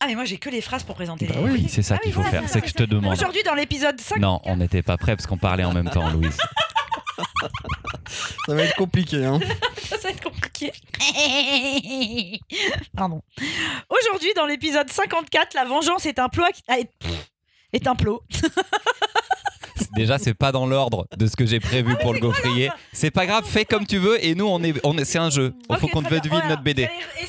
Ah, mais moi j'ai que les phrases pour présenter Bah les. oui. C'est ça Ah qu'il oui, faut voilà, faire, c'est que je te demande. Aujourd'hui, dans l'épisode 5. Non, on n'était pas prêts parce qu'on parlait en même temps, Louise. Ça va être compliqué, hein. Ça va être compliqué. Pardon. Aujourd'hui, dans l'épisode 54, la vengeance est un ploit qui. ah, est... est un plot. Déjà, c'est pas dans l'ordre de ce que j'ai prévu pour le gaufrier. C'est pas grave, fais comme tu veux et nous, on est, on est, c'est un jeu. Il faut qu'on devine bien. notre BD. Voilà, allez,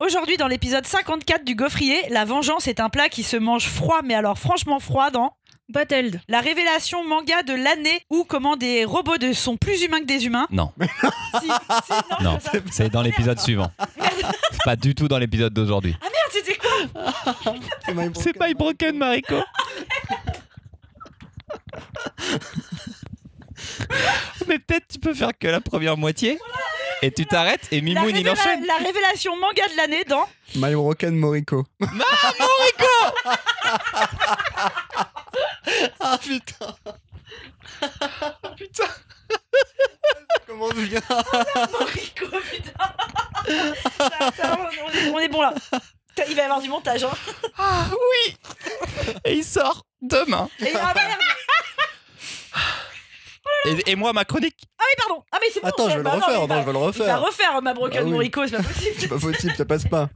Aujourd'hui, dans l'épisode 54 du gaufrier, la vengeance est un plat qui se mange froid, mais alors franchement froid dans Bottled. la révélation manga de l'année où comment des robots de- sont plus humains que des humains. Non, Si, si, non, non, c'est ça. c'est dans l'épisode suivant. C'est pas du tout dans l'épisode d'aujourd'hui. Ah merde, c'était quoi C'est My Broken Mariko. Mais peut-être tu peux faire que la première moitié et tu t'arrêtes et Mimoun il enchaîne. la révélation manga de l'année dans My Broken Moriko. Ah putain Putain Comment bien Rico, putain. Ça, ça, on, est, on est bon là. Il va y avoir du montage. Hein. Ah oui Et il sort demain. Et, ah, merde. Et, et moi ma chronique Ah oui, pardon. Ah, mais c'est bon. Attends, je vais le non, refaire, non, je vais le Il va refaire. refaire ma Broken Ah oui. Morico, c'est pas possible. C'est pas possible, ça passe pas.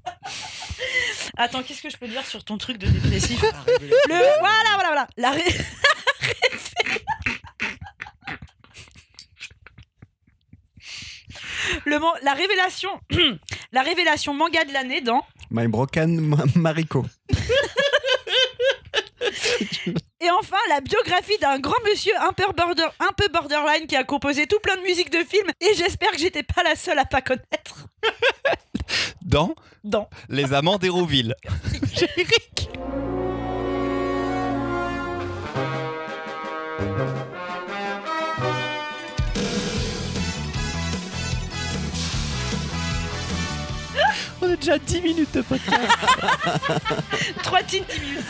Attends, qu'est-ce que je peux dire sur ton truc de dépressif? Le voilà, voilà, voilà. La ré- Le man- la révélation, la révélation manga de l'année dans My Broken Ma- Mariko. Et enfin la biographie d'un grand monsieur un peu, border, un peu borderline qui a composé tout plein de musique de films et j'espère que j'étais pas la seule à pas connaître dans dans Les Amants d'Hérouville. Générique. On a déjà 10 minutes de podcast. trois teen minutes.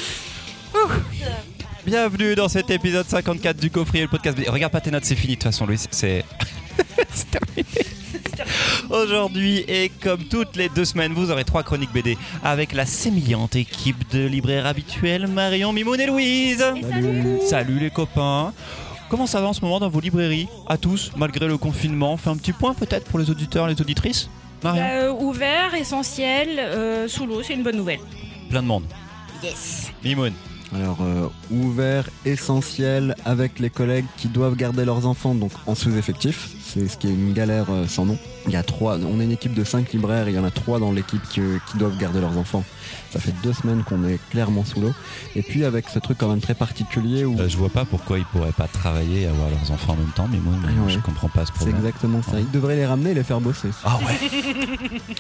Bienvenue dans cet épisode 54 du coffrier, le podcast. Regarde pas tes notes, c'est fini de toute façon, Louis. C'est terminé. Aujourd'hui, et comme toutes les deux semaines, vous aurez trois chroniques BD avec la sémillante équipe de libraires habituels Marion, Mimoun et Louise. Salut. Salut les copains. Comment ça va en ce moment dans vos librairies À tous, malgré le confinement? On fait un petit point peut-être pour les auditeurs, les auditrices? Marion? Euh, ouvert, essentiel, euh, sous l'eau, c'est une bonne nouvelle. Plein de monde. Yes. Mimoun? Alors, euh, ouvert, essentiel, avec les collègues qui doivent garder leurs enfants, donc en sous-effectif. C'est ce qui est une galère euh, sans nom. Il y a trois, on est une équipe de cinq libraires, il y en a trois dans l'équipe qui, qui doivent garder leurs enfants. Ça fait deux semaines qu'on est clairement sous l'eau. Et puis avec ce truc quand même très particulier où Euh, je vois pas pourquoi ils pourraient pas travailler et avoir leurs enfants en même temps, Mimoun. Ah ouais. Je comprends pas ce c'est problème. exactement ça. Ils devraient les ramener et les faire bosser. Ah ouais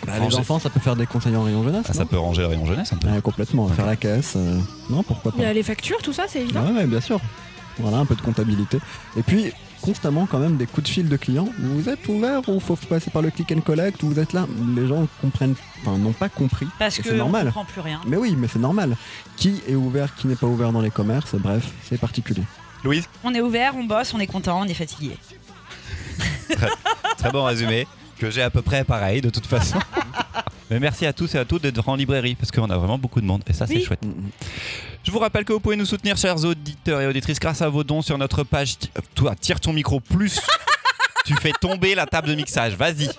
Bah, les enfants, ça peut faire des conseils en rayon jeunesse. Ah, ça peut ranger le rayon jeunesse un peu. Ouais, complètement. Faire la caisse. euh, Non, pourquoi Il y pas. a les factures, tout ça, c'est évident. Ouais, ouais, bien sûr. Voilà, un peu de comptabilité. Et puis, constamment, quand même, des coups de fil de clients. Vous êtes ouvert ou faut passer par le click and collect ou vous êtes là? Les gens comprennent, enfin, n'ont pas compris. Parce que c'est on normal. comprend plus rien. Mais oui, mais c'est normal. Qui est ouvert, qui n'est pas ouvert dans les commerces, bref, c'est particulier. Louise? On est ouvert, on bosse, on est content, on est fatigué. Très bon résumé, que j'ai à peu près pareil de toute façon. Mais merci à tous et à toutes d'être en librairie, parce qu'on a vraiment beaucoup de monde, et ça c'est Oui. chouette. Je vous rappelle que vous pouvez nous soutenir, chers auditeurs et auditrices, grâce à vos dons sur notre page. Euh, Toi, tire ton micro plus. tu fais tomber la table de mixage, vas-y.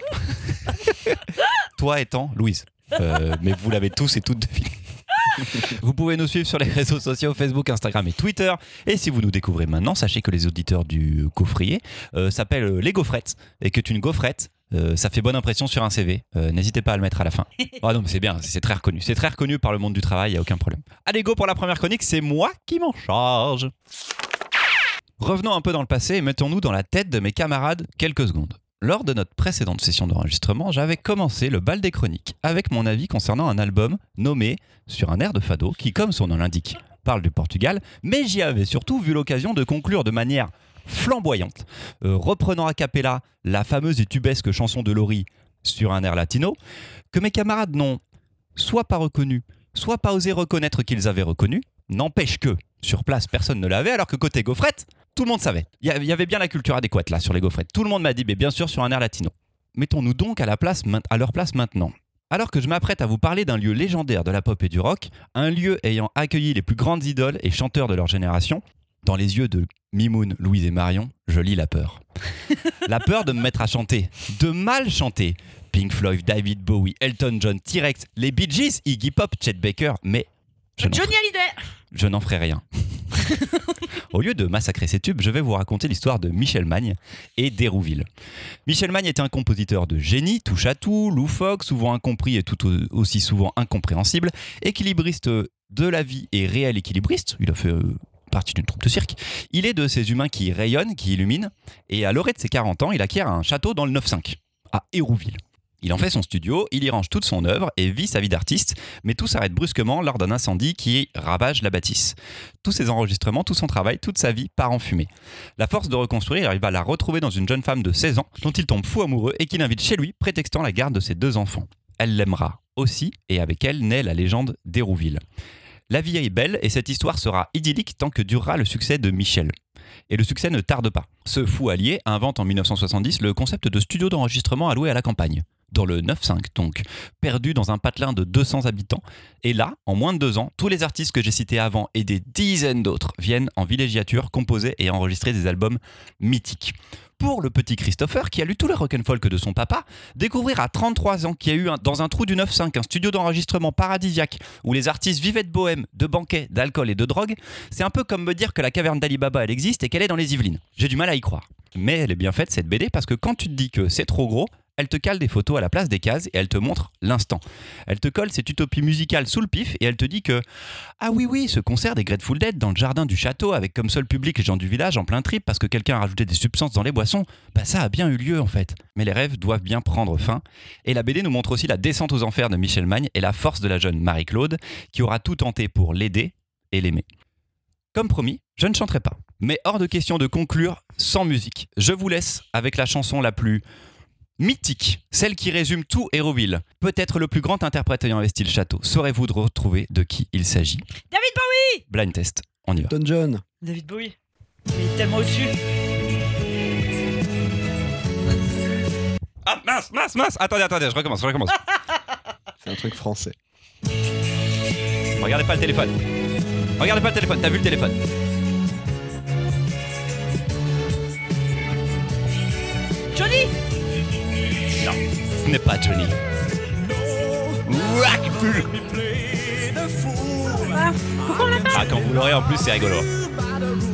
Toi étant Louise. Euh, mais vous l'avez tous et toutes deviné. Vous pouvez nous suivre sur les réseaux sociaux Facebook, Instagram et Twitter. Et si vous nous découvrez maintenant, sachez que les auditeurs du coffrier euh, s'appellent les gaufrettes et que une gaufrette, euh, ça fait bonne impression sur un CV. Euh, N'hésitez pas à le mettre à la fin. Ah non, mais c'est bien, c'est très reconnu. C'est très reconnu par le monde du travail, il n'y a aucun problème. Allez, go pour la première chronique, c'est moi qui m'en charge. Revenons un peu dans le passé et mettons-nous dans la tête de mes camarades quelques secondes. Lors de notre précédente session d'enregistrement, j'avais commencé le bal des chroniques avec mon avis concernant un album nommé Sur un air de fado qui, comme son nom l'indique, parle du Portugal, mais j'y avais surtout vu l'occasion de conclure de manière flamboyante, euh, reprenant a cappella la fameuse et tubesque chanson de Laurie sur un air latino, que mes camarades n'ont soit pas reconnu, soit pas osé reconnaître qu'ils avaient reconnu, n'empêche que, sur place, personne ne l'avait, alors que côté gaufrette, tout le monde savait. Il y avait bien la culture adéquate là sur les gaufrettes. Tout le monde m'a dit, mais bien sûr, sur un air latino. Mettons-nous donc à, la place, à leur place maintenant. Alors que je m'apprête à vous parler d'un lieu légendaire de la pop et du rock, un lieu ayant accueilli les plus grandes idoles et chanteurs de leur génération, dans les yeux de Mimoun, Louise et Marion, je lis la peur. la peur de me mettre à chanter, de mal chanter. Pink Floyd, David Bowie, Elton John, T-Rex, les Bee Gees, Iggy Pop, Chet Baker, mais je Johnny Hallyday je n'en ferai rien. Au lieu de massacrer ces tubes, je vais vous raconter l'histoire de Michel Magne et d'Hérouville. Michel Magne était un compositeur de génie, touche à tout, loufoque, souvent incompris et tout au- aussi souvent incompréhensible, équilibriste de la vie et réel équilibriste. Il a fait euh, partie d'une troupe de cirque. Il est de ces humains qui rayonnent, qui illuminent, et à l'orée de ses 40 ans, il acquiert un château dans le 9-5, à Hérouville. Il en fait son studio, il y range toute son œuvre et vit sa vie d'artiste, mais tout s'arrête brusquement lors d'un incendie qui ravage la bâtisse. Tous ses enregistrements, tout son travail, toute sa vie part en fumée. La force de reconstruire, il arrive à la retrouver dans une jeune femme de 16 ans dont il tombe fou amoureux et qu'il invite chez lui, prétextant la garde de ses deux enfants. Elle l'aimera aussi et avec elle naît la légende d'Hérouville. La vie est belle et cette histoire sera idyllique tant que durera le succès de Michel. Et le succès ne tarde pas. Ce fou allié invente en 1970 le concept de studio d'enregistrement alloué à la campagne. Dans le 9-5 donc, perdu dans un patelin de 200 habitants. Et là, en moins de deux ans, tous les artistes que j'ai cités avant et des dizaines d'autres viennent en villégiature composer et enregistrer des albums mythiques. Pour le petit Christopher, qui a lu tous les rock'n'folk de son papa, découvrir à 33 ans qu'il y a eu dans un trou du 9-5 un studio d'enregistrement paradisiaque où les artistes vivaient de bohème, de banquets, d'alcool et de drogue, c'est un peu comme me dire que la caverne d'Ali Baba elle existe et qu'elle est dans les Yvelines. J'ai du mal à y croire. Mais elle est bien faite cette BD parce que quand tu te dis que c'est trop gros, elle te cale des photos à la place des cases et elle te montre l'instant. Elle te colle cette utopie musicale sous le pif et elle te dit que ah oui oui ce concert des Grateful Dead dans le jardin du château avec comme seul public les gens du village en plein trip parce que quelqu'un a rajouté des substances dans les boissons, bah ça a bien eu lieu en fait. Mais les rêves doivent bien prendre fin et la BD nous montre aussi la descente aux enfers de Michel Magne et la force de la jeune Marie-Claude qui aura tout tenté pour l'aider et l'aimer. Comme promis, je ne chanterai pas. Mais hors de question de conclure sans musique. Je vous laisse avec la chanson la plus mythique, celle qui résume tout Héroville. Peut-être le plus grand interprète ayant investi le château. Saurez-vous de retrouver de qui il s'agit? David Bowie Blind test, on y va. Elton John. David Bowie. Il est tellement au-dessus. Ah mince, mince, mince Attendez, attendez, je recommence, je recommence. C'est un truc français. Regardez pas le téléphone. Regardez pas le téléphone, t'as vu le téléphone? Johnny Non, ce n'est pas Johnny. Ouah, pull. Ah, quand vous l'aurez en plus, c'est rigolo.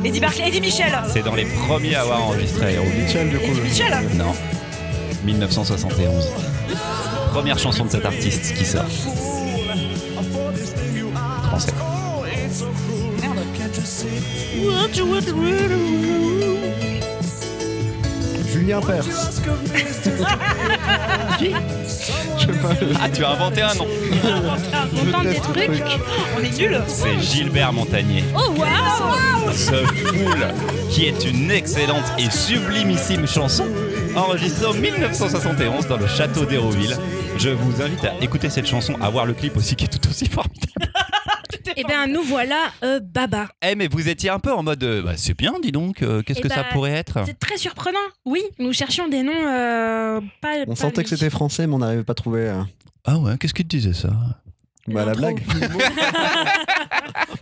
Eddie Barclay, Eddie Michel C'est dans les premiers à avoir enregistré. Michel, du coup. Eddie Michel Non. 1971. Première chanson de cet artiste qui sort. Français. Julien Perse. Je sais pas. Ah, tu as inventé un nom. Je tente des teste le trucs. truc. On est nuls C'est Gilbert Montagnier. Oh waouh The Fool, qui est une excellente et sublimissime chanson enregistrée en 1971 dans le château d'Hérouville. Je vous invite à écouter cette chanson, à voir le clip aussi qui est tout aussi formidable. Eh bien, nous voilà euh, Baba. Eh mais vous étiez un peu en mode euh, bah, c'est bien dis donc, euh, qu'est-ce Eh que ça bah, pourrait être? C'est très surprenant. Oui, nous cherchions des noms euh, pas. On pas sentait que lui. c'était français, mais on n'arrivait pas à trouver euh, Ah ouais, qu'est-ce qu'il te disait ça? Bah, la L'intro. blague.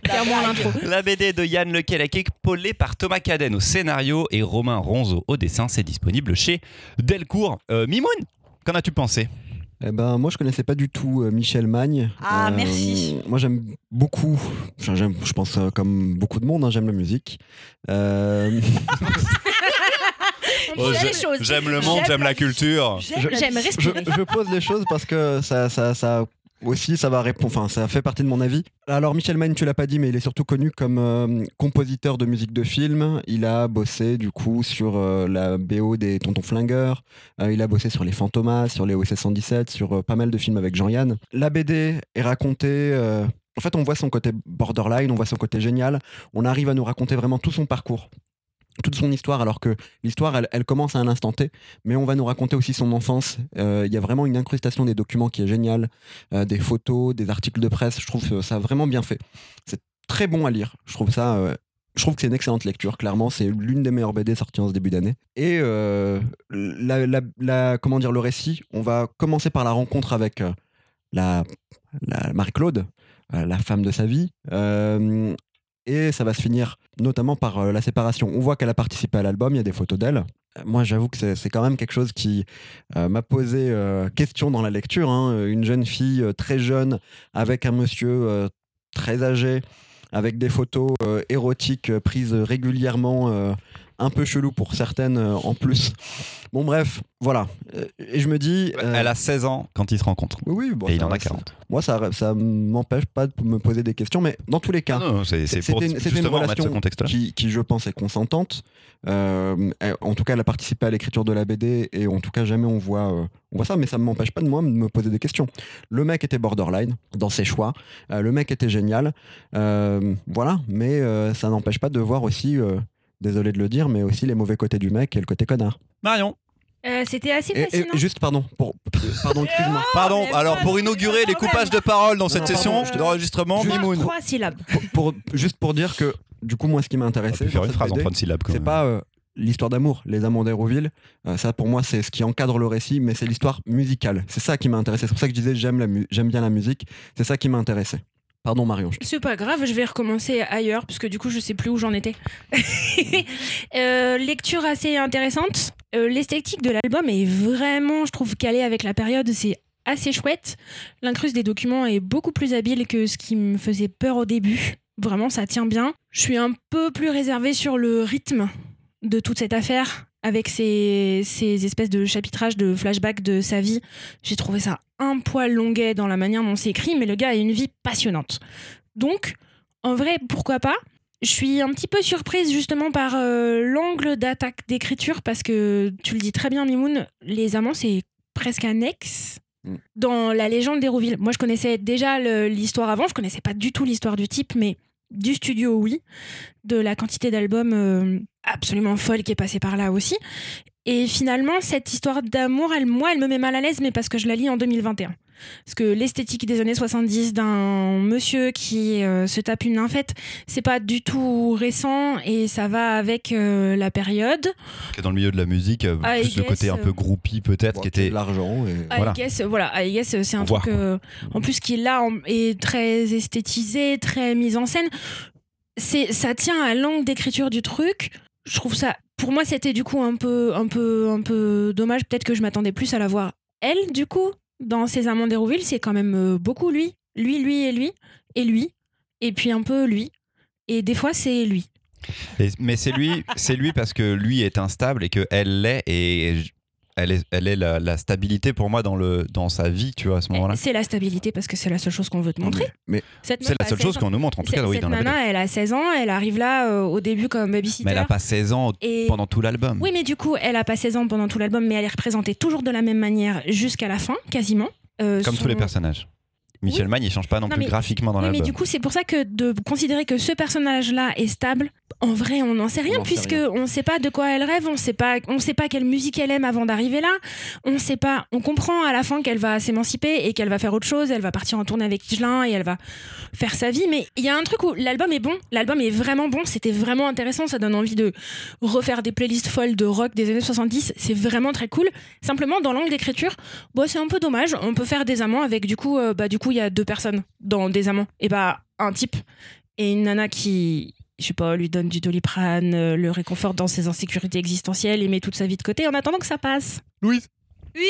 Clairement l'intro. La BD de Yann Lequelec, épaulée par Thomas Caden au scénario et Romain Ronzo au dessin, c'est disponible chez Delcourt. Euh, Mimoun, qu'en as-tu pensé? Eh ben, moi, je connaissais pas du tout euh, Michel Magne. Ah, merci. Moi, j'aime beaucoup. Enfin, j'aime, je pense euh, comme beaucoup de monde, hein, j'aime la musique. Euh, les choses. J'aime le monde, j'aime la culture. Je- J'aime je, respirer. je pose les choses parce que ça, ça, ça aussi, ça va répondre. Enfin, ça fait partie de mon avis. Alors, Michel Magne, tu l'as pas dit, mais il est surtout connu comme euh, compositeur de musique de film. Il a bossé du coup sur euh, la BO des Tontons Flingueurs. Euh, il a bossé sur les Fantomas, sur les OSS 117, sur pas mal de films avec Jean-Yann. La BD est racontée. en fait, on voit son côté borderline, on voit son côté génial. On arrive à nous raconter vraiment tout son parcours toute son histoire, alors que l'histoire, elle, commence à un instant T, mais on va nous raconter aussi son enfance. Euh, Il y a vraiment une incrustation des documents qui est géniale, euh, des photos, des articles de presse. Je trouve que ça vraiment bien fait. C'est très bon à lire. Je trouve ça. euh, je trouve que c'est une excellente lecture, clairement. C'est l'une des meilleures BD sorties en ce début d'année. Et euh, la, la- comment dire, le récit, on va commencer par la rencontre avec euh, la, la Marie-Claude, euh, la femme de sa vie. Euh, et ça va se finir notamment par euh, la séparation. On voit qu'elle a participé à l'album, il y a des photos d'elle. Euh, Moi, j'avoue que c'est- quand même quelque chose qui euh, m'a posé question dans la lecture. hein. Une jeune fille très jeune avec un monsieur très âgé, avec des photos érotiques prises régulièrement, un peu chelou pour certaines euh, en plus. Bon, bref, voilà. Euh, Et je me dis. euh, Elle a 16 ans quand ils se rencontrent. Oui, oui, bon, et il en a reste- 40. Moi, ça, ça m'empêche pas de me poser des questions, mais dans tous les cas, c'est C'était une- une relation qui, qui, je pense, est consentante. Euh, en tout cas, elle a participé à l'écriture de la BD et en tout cas, jamais on voit, euh, on voit ça, mais ça ne m'empêche pas de moi de me poser des questions. Le mec était borderline dans ses choix. Le mec était génial. Voilà, mais ça n'empêche pas de voir aussi, désolé de le dire, mais aussi les mauvais côtés du mec et le côté connard. Marion. Euh, C'était assez Et, juste, pardon, pour, pardon, excuse-moi. Pardon, alors pour inaugurer les coupages de parole dans cette non, session pardon, je te- d'enregistrement, Mimoun. Trois syllabes. Pour, pour- juste pour dire que, du coup, moi, ce qui m'a intéressé, faire une phrase en trois syllabes C'est pas euh, l'histoire d'amour, les amants d'Hérouville. Euh, ça, pour moi, c'est ce qui encadre le récit, mais c'est l'histoire musicale. C'est ça qui m'a intéressé. C'est pour ça que je disais j'aime la mu- j'aime bien la musique. C'est ça qui m'a intéressé. Pardon, Marion. C'est pas grave, je vais recommencer ailleurs, parce que du coup, je sais plus où j'en étais. Euh, lecture assez intéressante. Euh, L'esthétique de l'album est vraiment, je trouve, calée avec la période. C'est assez chouette. L'incruste des documents est beaucoup plus habile que ce qui me faisait peur au début. Vraiment, ça tient bien. Je suis un peu plus réservée sur le rythme de toute cette affaire, avec ces, ces espèces de chapitrages, de flashbacks de sa vie. J'ai trouvé ça un poil longuet dans la manière dont c'est écrit, mais le gars a une vie passionnante. Donc, en vrai, pourquoi pas? Je suis un petit peu surprise justement par euh, l'angle d'attaque d'écriture, parce que tu le dis très bien, Mimoun, Les Amants, c'est presque annexe Mm. dans la légende d'Hérouville. Moi, je connaissais déjà l'histoire avant, je connaissais pas du tout l'histoire du type, mais du studio, oui, de la quantité d'albums euh, absolument folle qui est passée par là aussi. Et finalement, cette histoire d'amour, elle, moi, elle me met mal à l'aise, mais parce que je la lis en 2021. Parce que l'esthétique des années 70 d'un monsieur qui euh, se tape une nymphette, c'est pas du tout récent et ça va avec euh, la période. Qui est dans le milieu de la musique, euh, I plus le côté guess, un peu groupie peut-être, Bon, qui était. l'argent. Et... I Voilà. guess, voilà, I guess, c'est un Faut truc voir, euh, en plus qui là en- est très esthétisé, très mise en scène. C'est, ça tient à l'angle d'écriture du truc. Je trouve ça, pour moi, c'était du coup un peu, un peu, un peu dommage. Peut-être que je m'attendais plus à la voir elle, du coup, dans ses amants d'Hérouville. C'est quand même euh, beaucoup lui, lui, lui et lui et lui, et puis un peu lui. Et des fois, c'est lui. Mais c'est lui, c'est lui parce que lui est instable et que elle l'est et elle est, elle est la, la stabilité pour moi dans le dans sa vie, tu vois à ce moment-là. C'est la stabilité parce que c'est la seule chose qu'on veut te montrer. Mais C'est la seule 16 chose qu'on nous montre en tout cas oui cette dans la BD. nana, elle a 16 ans, elle arrive là euh, au début comme babysitter. Mais elle a pas 16 ans et... pendant tout l'album. Oui, mais du coup, elle a pas 16 ans pendant tout l'album, mais elle est représentée toujours de la même manière jusqu'à la fin, quasiment. Euh, Comme son- tous les personnages. Michel Oui. Mann, il change pas non, Non, plus mais- graphiquement dans Oui, mais l'album. du coup, c'est pour ça que de considérer que ce personnage-là est stable, en vrai, on n'en sait rien, sait puisque rien. on sait pas de quoi elle rêve, on sait pas, on sait pas quelle musique elle aime avant d'arriver là, on sait pas, on comprend à la fin qu'elle va s'émanciper et qu'elle va faire autre chose, elle va partir en tournée avec Higelin et elle va faire sa vie, mais il y a un truc où l'album est bon, l'album est vraiment bon, c'était vraiment intéressant, ça donne envie de refaire des playlists folles de rock des années 70, c'est vraiment très cool. Simplement, dans l'angle d'écriture, bon, c'est un peu dommage, on peut faire des amants avec du coup, euh, bah, du coup, il y a deux personnes dans des amants, et bah, un type et une nana qui, je sais pas, lui donne du doliprane, euh, le réconforte dans ses insécurités existentielles et met toute sa vie de côté en attendant que ça passe. Louise Oui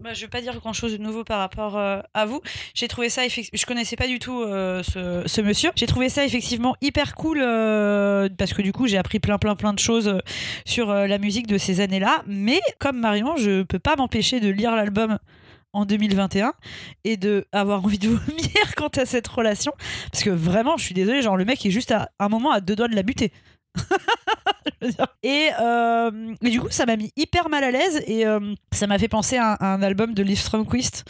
bah, je vais pas dire grand chose de nouveau par rapport euh, à vous. J'ai trouvé ça, je connaissais pas du tout euh, ce, ce monsieur. J'ai trouvé ça effectivement hyper cool euh, parce que du coup j'ai appris plein plein plein de choses sur euh, la musique de ces années-là. Mais comme Marion, je peux pas m'empêcher de lire l'album en 2021 et de avoir envie de vomir quant à cette relation parce que vraiment je suis désolée genre le mec est juste à un moment à deux doigts de la buter et, euh, et du coup ça m'a mis hyper mal à l'aise et euh, ça m'a fait penser à, à un album de Liv Stromquist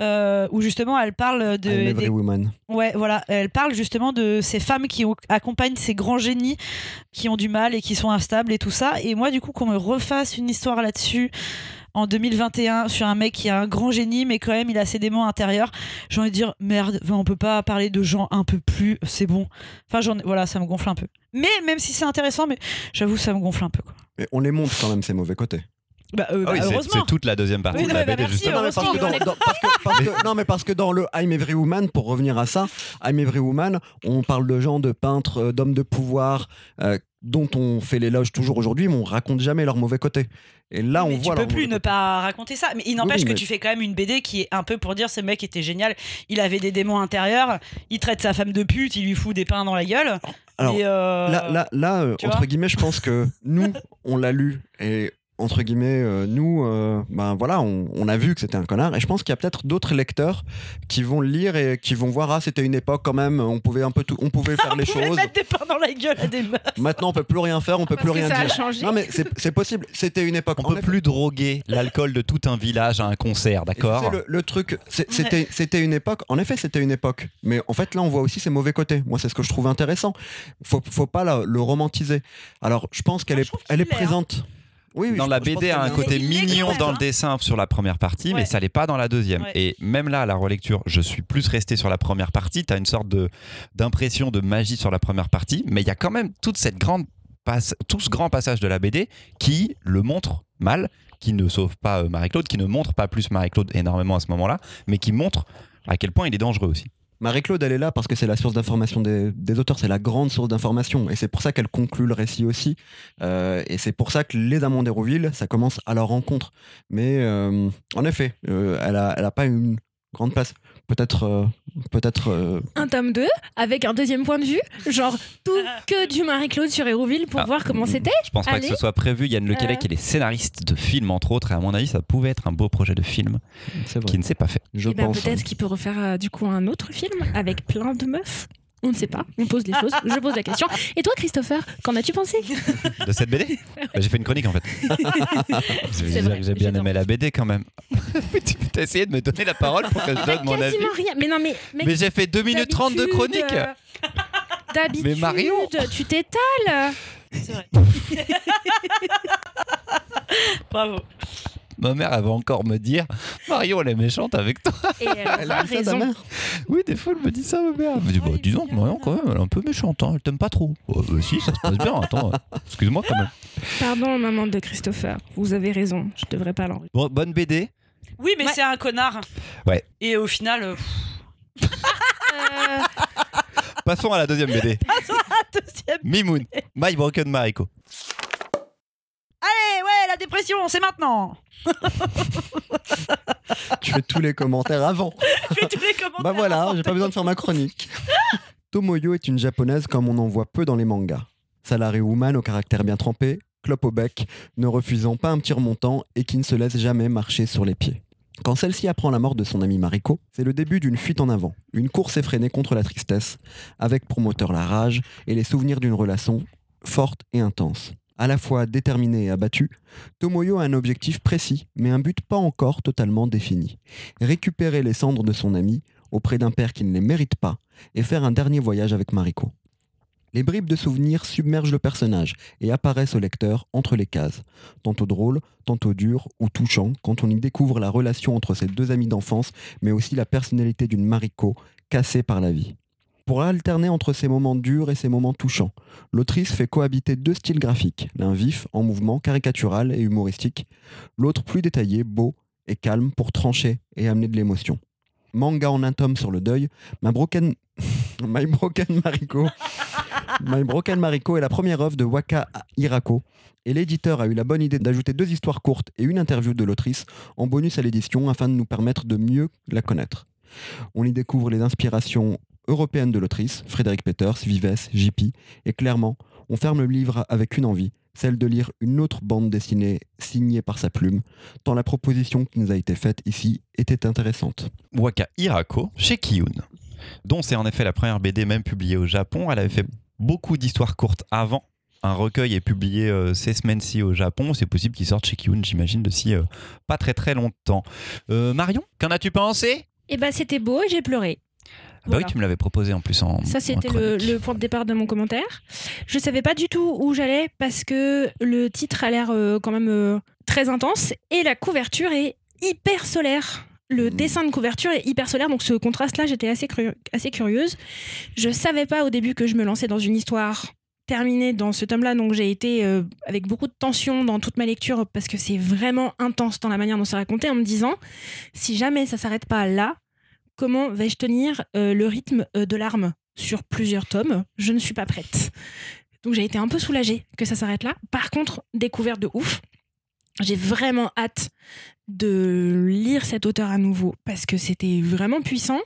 euh, où justement elle parle de I'm des- every woman. Ouais, voilà. Elle parle justement de ces femmes qui ont- accompagnent ces grands génies qui ont du mal et qui sont instables et tout ça. Et moi, du coup, qu'on me refasse une histoire là-dessus en 2021 sur un mec qui a un grand génie, mais quand même il a ses démons intérieurs, j'ai envie de dire merde, enfin, on peut pas parler de gens un peu plus, c'est bon. Enfin, j'en- voilà, ça me gonfle un peu. Mais même si c'est intéressant, mais j'avoue, ça me gonfle un peu. Quoi. Mais on les montre quand même, ces mauvais côtés. Bah, euh, Ah oui, bah, c'est- heureusement. c'est toute la deuxième partie Oui, de non, la mais bah, BD, merci, justement. Non, mais parce que, heureusement. dans, dans- parce que- parce que- non, mais parce que dans le I'm Every Woman, pour revenir à ça, I'm Every Woman, on parle de gens, de peintres, euh, d'hommes de pouvoir, euh, dont on fait l'éloge toujours aujourd'hui, mais on raconte jamais leur mauvais côté. Et là, on voit tu peux plus ne côté. pas raconter ça. Mais il n'empêche oui, que tu fais quand même une BD qui est un peu pour dire ce mec était génial. Il avait des démons intérieurs. Il traite sa femme de pute. Il lui fout des pains dans la gueule. Alors, Et, euh, Là, là, là euh, entre guillemets, je pense que nous, on l'a lu et entre guillemets, euh, nous, euh, ben voilà, on, on a vu que c'était un connard. Et je pense qu'il y a peut-être d'autres lecteurs qui vont le lire et qui vont voir ah c'était une époque quand même, on pouvait un peu tout, on pouvait faire les on pouvait choses. mettre des pains dans la gueule à des meufs. Maintenant, on peut plus rien faire, on peut Parce plus rien ça a dire. changé. Non mais c'est possible. C'était une époque. On En peut plus droguer l'alcool de tout un village à un concert, tu d'accord sais, le, le truc, c'était c'était une époque. En effet, c'était une époque. Mais en fait, là, on voit aussi ses mauvais côtés. Moi, c'est ce que je trouve intéressant. Faut, faut pas la- le romantiser. Alors, je pense qu'elle Moi, est, elle est hein. Oui, oui, dans la BD a un côté mignon quand dans le hein. dessin sur la première partie, mais ça l'est pas dans la deuxième. Ouais. Et même là, à la relecture, je suis plus resté sur la première partie. Tu as une sorte de d'impression de magie sur la première partie, mais il y a quand même toute cette grande passe, tout ce grand passage de la BD qui le montre mal, qui ne sauve pas euh, Marie-Claude, qui ne montre pas plus Marie-Claude énormément à ce moment-là, mais qui montre à quel point il est dangereux aussi. Marie-Claude, elle est là parce que c'est la source d'information des, auteurs, c'est la grande source d'information. Et c'est pour ça qu'elle conclut le récit aussi. Euh, et c'est pour ça que les amants d'Hérouville, ça commence à leur rencontre. Mais euh, en effet, euh, elle, a, elle a pas une grande place. Peut-être. euh, peut-être euh, Un tome 2 avec un deuxième point de vue, genre tout que du Marie-Claude sur Hérouville pour Ah. voir comment c'était. Je pense pas Allez. que ce soit prévu. Yann Lequelec Euh. il est scénariste de films, entre autres, et à mon avis, ça pouvait être un beau projet de film qui ne s'est pas fait. Je Et ben pense. peut-être qu'il peut refaire euh, du coup un autre film avec plein de meufs. On ne sait pas, on pose les choses, je pose la question. Et toi Christopher, qu'en as-tu pensé? De cette BD Bah, J'ai fait une chronique en fait. J'ai bien j'adore. aimé la BD quand même. tu as essayé de me donner la parole pour que je donne mon avis? Quasiment rien. Mais non mais, mec, Mais j'ai fait 2 minutes 30 de chronique. euh, D'habitude, Mais Marion tu t'étales. C'est vrai. Bravo. Ma mère elle va encore me dire Marion elle est méchante avec toi. Et elle Elle a raison. Oui, des fois elle me dit ça ma mère. Elle me dit bah dis donc Marion quand même elle est un peu méchante, hein, elle t'aime pas trop. Oh, bah, si ça se passe bien, attends. Excuse-moi quand même. Pardon maman de Christopher, vous avez raison, je devrais pas l'enregistrer. Bon, bonne BD. Oui, mais Ouais. c'est un connard. Ouais. Et au final, euh, Euh, Passons à la deuxième BD. deuxième. Mimoun, My Broken Mariko. Allez, ouais, la dépression, c'est maintenant. Tu fais tous les commentaires avant. Je fais tous les commentaires. Bah voilà, j'ai pas besoin de faire ma chronique. Tomoyo est une japonaise comme on en voit peu dans les mangas. Salarié woman au caractère bien trempé, clope au bec, ne refusant pas un petit remontant et qui ne se laisse jamais marcher sur les pieds. Quand celle-ci apprend la mort de son ami Mariko, c'est le début d'une fuite en avant, une course effrénée contre la tristesse, avec pour moteur la rage et les souvenirs d'une relation forte et intense. À la fois déterminée et abattue, Tomoyo a un objectif précis, mais un but pas encore totalement défini. Récupérer les cendres de son ami auprès d'un père qui ne les mérite pas et faire un dernier voyage avec Mariko. Les bribes de souvenirs submergent le personnage et apparaissent au lecteur entre les cases, tantôt drôle, tantôt dur ou touchant quand on y découvre la relation entre ses deux amis d'enfance, mais aussi la personnalité d'une Mariko cassée par la vie. Pour alterner entre ces moments durs et ces moments touchants, l'autrice fait cohabiter deux styles graphiques, l'un vif, en mouvement, caricatural et humoristique, l'autre plus détaillé, beau et calme pour trancher et amener de l'émotion. Manga en un tome sur le deuil, My Broken, My Broken Mariko. My Broken Mariko est la première œuvre de Waka Hirako, et l'éditeur a eu la bonne idée d'ajouter deux histoires courtes et une interview de l'autrice en bonus à l'édition afin de nous permettre de mieux la connaître. On y découvre les inspirations européennes de l'autrice, Frédéric Peters, Vives, JP, et clairement, on ferme le livre avec une envie, celle de lire une autre bande dessinée signée par sa plume, tant la proposition qui nous a été faite ici était intéressante. Waka Hirako chez Kiyun, dont c'est en effet la première BD même publiée au Japon. Elle avait fait beaucoup d'histoires courtes avant. Un recueil est publié euh, ces semaines-ci au Japon. C'est possible qu'il sorte chez Kiyun, j'imagine, d'ici euh, pas très très longtemps. Euh, Marion, qu'en as-tu pensé? Et bah c'était beau et j'ai pleuré. Bah Voilà. oui, tu me l'avais proposé en plus en. Ça, c'était le, point de départ de mon commentaire. Je savais pas du tout où j'allais parce que le titre a l'air euh, quand même euh, très intense et la couverture est hyper solaire. Le Mm. dessin de couverture est hyper solaire, donc ce contraste-là, j'étais assez, curieuse. Je savais pas au début que je me lançais dans une histoire terminé dans ce tome-là, donc j'ai été euh, avec beaucoup de tension dans toute ma lecture parce que c'est vraiment intense dans la manière dont c'est raconté en me disant si jamais ça s'arrête pas là, comment vais-je tenir euh, le rythme euh, de l'arme sur plusieurs tomes? Je ne suis pas prête. Donc j'ai été un peu soulagée que ça s'arrête là. Par contre, découverte de ouf. J'ai vraiment hâte de lire cet auteur à nouveau parce que c'était vraiment puissant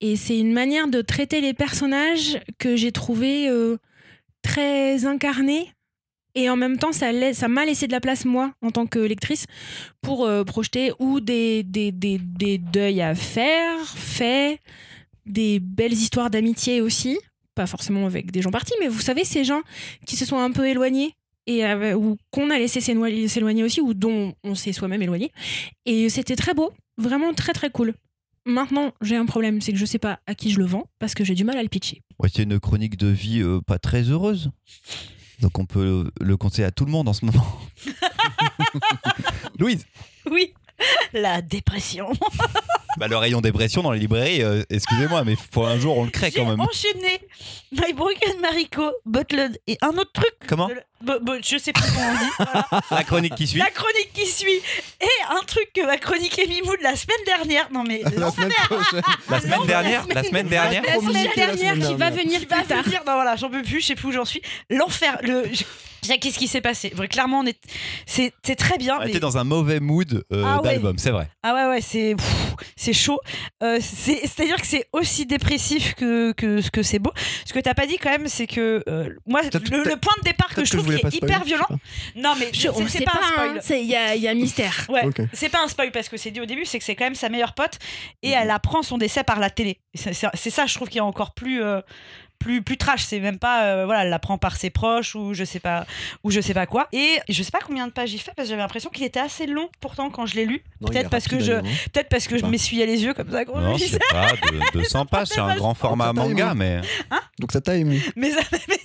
et c'est une manière de traiter les personnages que j'ai trouvé euh, très incarnée et en même temps ça m'a laissé de la place moi en tant que lectrice pour euh, projeter ou des, deuils à faire faits des belles histoires d'amitié aussi pas forcément avec des gens partis mais vous savez ces gens qui se sont un peu éloignés ou qu'on a laissé s'éloigner s'éloigner aussi ou dont on s'est soi-même éloigné et c'était très beau vraiment très très cool Maintenant, j'ai un problème, c'est que je sais pas à qui je le vends parce que j'ai du mal à le pitcher. Ouais, c'est une chronique de vie euh, pas très heureuse. Donc on peut le conseiller à tout le monde en ce moment. Louise, Oui, la dépression. bah, le rayon dépression dans les librairies, euh, excusez-moi, mais faut un jour on le crée quand même. enchaîné My Broken Mariko, Butland et un autre truc. Comment Je sais plus comment on dit. voilà. La chronique qui suit. La chronique qui suit et un truc que m'a chroniqué Mimoud la semaine dernière. Non mais La semaine prochaine. La semaine dernière, la semaine dernière. La semaine dernière qui va venir Qui va venir. Non voilà, j'en peux plus, je sais plus où j'en suis. L'enfer. Le. Qu'est-ce qui s'est passé? Clairement, on est. C'est c'est très bien. On mais- était dans un mauvais mood euh, Ah ouais. d'album, c'est vrai. Ah ouais, ouais, c'est c'est chaud. Euh, c'est- C'est-à-dire que c'est aussi dépressif que, que ce que c'est beau. Ce que t'as pas dit quand même, c'est que euh, moi, le, point de départ que je trouve qui est spoiler, hyper violent. Non, mais Je- c'est- on c'est sait pas, pas, un hein, spoil. c'est- il y a, il y a mystère. Ouais, c'est pas un spoil parce que c'est dit au début, c'est que c'est quand même sa meilleure pote et Mhm. elle apprend son décès par la télé. Et C'est c'est- c'est ça, je trouve, qui est encore plus. euh, plus, plus trash, c'est même pas euh, voilà, elle l'apprend par ses proches ou je sais pas ou je sais pas quoi. Et je sais pas combien de pages il fait parce que j'avais l'impression qu'il était assez long pourtant quand je l'ai lu. Il Peut-être parce que je hein. peut-être parce que je m'essuyais les yeux comme ça quand je Non, c'est pas de 200 pages, c'est un grand format manga, mais Donc ça t'a ému. Mais,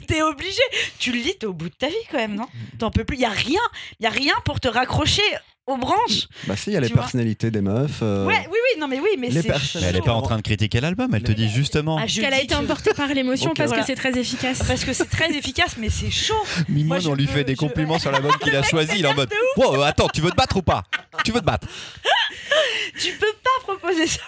t'es obligé. Tu le lis, t'es au bout de ta vie quand même, non? T'en peux plus. Y a rien. Y a rien pour te raccrocher aux branches. Bah si, il y a les personnalités des meufs. euh, Ouais, oui, oui, non, mais oui, mais les mais elle est pas en train de critiquer l'album, elle te dit justement. Ah, Qu'elle a été que- emportée par l'émotion parce Voilà. que c'est très efficace. Parce que c'est très efficace, mais c'est chaud. Mimoun, on lui peux- fait des je- compliments sur l'album qu'il a choisi, il est en mode de Wow, attends, tu veux te battre ou pas? Tu veux te battre? Tu peux pas proposer ça.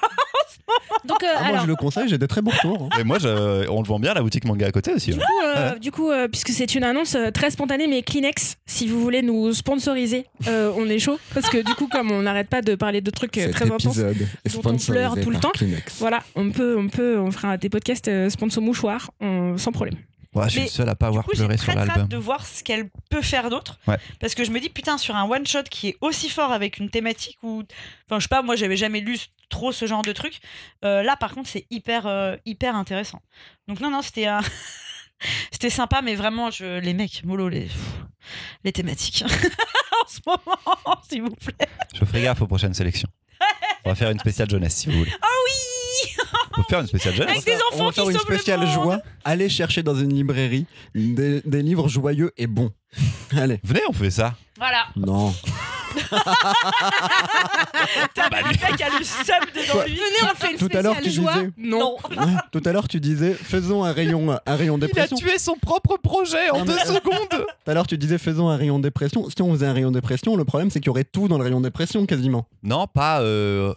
Donc, euh, Ah, moi alors, je le conseille, j'ai des très bons retours. hein. Et moi, je- on le vend bien la boutique manga à côté aussi. du ouais. coup, euh, du coup, euh, puisque c'est une annonce très spontanée, mais Kleenex, si vous voulez nous sponsoriser, euh, on est chaud. Parce que du coup, comme on n'arrête pas de parler de trucs Cet très intenses, dont on pleure tout le temps. Kleenex. voilà, on peut, on peut, on fera des podcasts sponsor mouchoir on- sans problème. Ouais, je suis Mais, le seul à pas avoir Du coup, j'ai pleuré sur l'album. hâte de voir ce qu'elle peut faire d'autre. Ouais. Parce que je me dis, putain, sur un one-shot qui est aussi fort avec une thématique où. Enfin, je sais pas, moi, j'avais jamais lu trop ce genre de truc. Euh, là, par contre, c'est hyper, euh, hyper intéressant. Donc, non, non, c'était un. C'était sympa, mais vraiment, je... les mecs, mollo, les, les thématiques. en ce moment, s'il vous plaît. Je ferai gaffe aux prochaines sélections. On va faire une spéciale jeunesse si vous voulez. Ah oui On peut faire une spéciale jeunesse Avec des On enfants va faire qui une spéciale joie. Allez chercher dans une librairie des, des livres joyeux et bons. Allez. Venez, on fait ça. Voilà. Non. T'as le mec a le seum dedans lui. Venez, on fait une Tout à l'heure, spéciale tu joie. disais- Non. Ouais, Tout à l'heure, tu disais faisons un rayon, un rayon dépression. tué son propre projet en deux secondes. Tout à l'heure, tu disais faisons un rayon dépression. Si on faisait un rayon dépression, le problème, c'est qu'il y aurait tout dans le rayon dépression quasiment. Non, pas euh,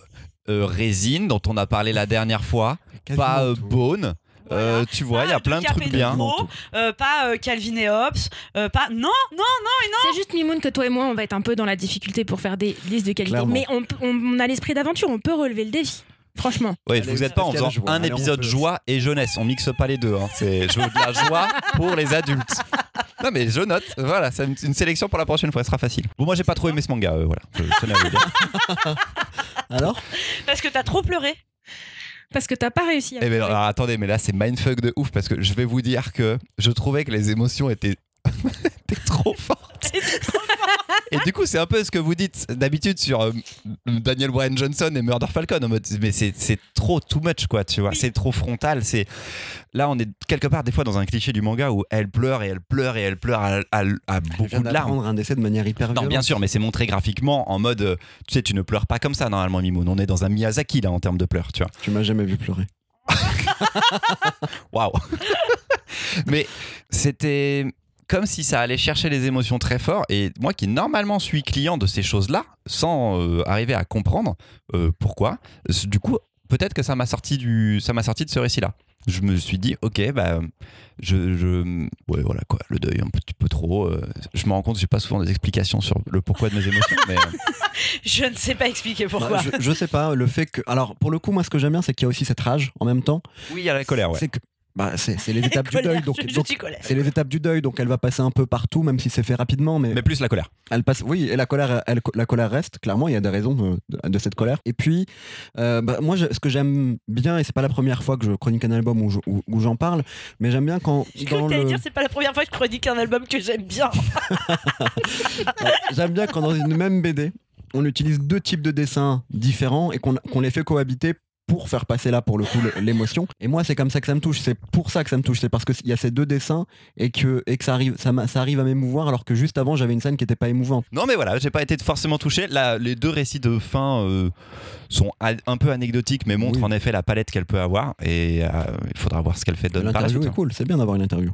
résine dont on a parlé la dernière fois, Quasiment pas euh, tout. bone. Euh, tu vois, il y a plein de trucs bien. Euh, pas euh, Calvin et Hobbes, euh, pas non non C'est juste Mimoun que toi et moi, on va être un peu dans la difficulté pour faire des listes de qualité. Clairement. Mais on, a l'esprit d'aventure, on peut relever le défi. Franchement. Oui, Allez, vous n'êtes pas en faisant un Allez, épisode peut- joie et jeunesse. On mixe pas les deux. hein. C'est je veux de la joie pour les adultes. Non mais je note. Voilà, c'est une, une sélection pour la prochaine fois. Ce sera facile. Bon, moi j'ai pas trop aimé ce manga. euh, voilà. Je tenais Alors parce que t'as trop pleuré. Parce que t'as pas réussi à. Eh ben, alors, attendez, mais là c'est mindfuck de ouf parce que je vais vous dire que je trouvais que les émotions étaient, étaient trop fortes. Et du coup, c'est un peu ce que vous dites d'habitude sur euh, Daniel Bryan Johnson et Murder Falcon. En mode, mais c'est c'est trop too much, quoi, tu vois. Oui. C'est trop frontal. C'est Là, on est quelque part, des fois, dans un cliché du manga où elle pleure et elle pleure et elle pleure à, à- à beaucoup viens de larmes. un décès de manière hyper Non, violente. bien sûr, mais c'est montré graphiquement en mode, euh, tu sais, tu ne pleures pas comme ça normalement, Mimoun. On est dans un Miyazaki là en termes de pleurs, tu vois. Tu m'as jamais vu pleurer. Waouh Mais c'était comme si ça allait chercher les émotions très fort. Et moi qui normalement suis client de ces choses-là, sans euh, arriver à comprendre euh, pourquoi, c- du coup, peut-être que ça m'a sorti, du, ça m'a sorti de ce récit-là. Je me suis dit, ok, bah, je, je- ouais, voilà quoi, le deuil un petit peu trop. euh, je me rends compte que j'ai pas souvent des explications sur le pourquoi de mes émotions, mais euh, Je ne sais pas expliquer pourquoi. Bah, je, je sais pas, le fait que. Alors, pour le coup, moi, ce que j'aime bien, c'est qu'il y a aussi cette rage en même temps. oui, il y a la colère, ouais. C'est que. Bah, c'est c'est les étapes du deuil. Donc, c'est les étapes du deuil, donc elle va passer un peu partout, même si c'est fait rapidement, mais, Mais plus la colère. elle passe. Oui, et la colère, elle- la colère reste. Clairement, il y a des raisons de, de- de cette colère. Et puis, euh, bah, moi, je- ce que j'aime bien, et c'est pas la première fois que je chronique un album où je- où- où j'en parle, mais j'aime bien quand Je le- dire c'est pas la première fois que je chronique un album que j'aime bien. J'aime bien quand dans une même BD, on utilise deux types de dessins différents et qu'on qu'on les fait cohabiter pour faire passer là pour le coup l'émotion. Et moi c'est comme ça que ça me touche. C'est pour ça que ça me touche. C'est parce qu'il y a ces deux dessins et que, et que ça, arrive, ça, arrive à m'émouvoir alors que juste avant j'avais une scène qui était pas émouvante. Non mais voilà, j'ai pas été forcément touché. Là, les deux récits de fin euh, sont un peu anecdotiques, mais montrent Oui. en effet la palette qu'elle peut avoir. Et euh, il faudra voir ce qu'elle fait par la L'interview est cool. C'est bien d'avoir une interview.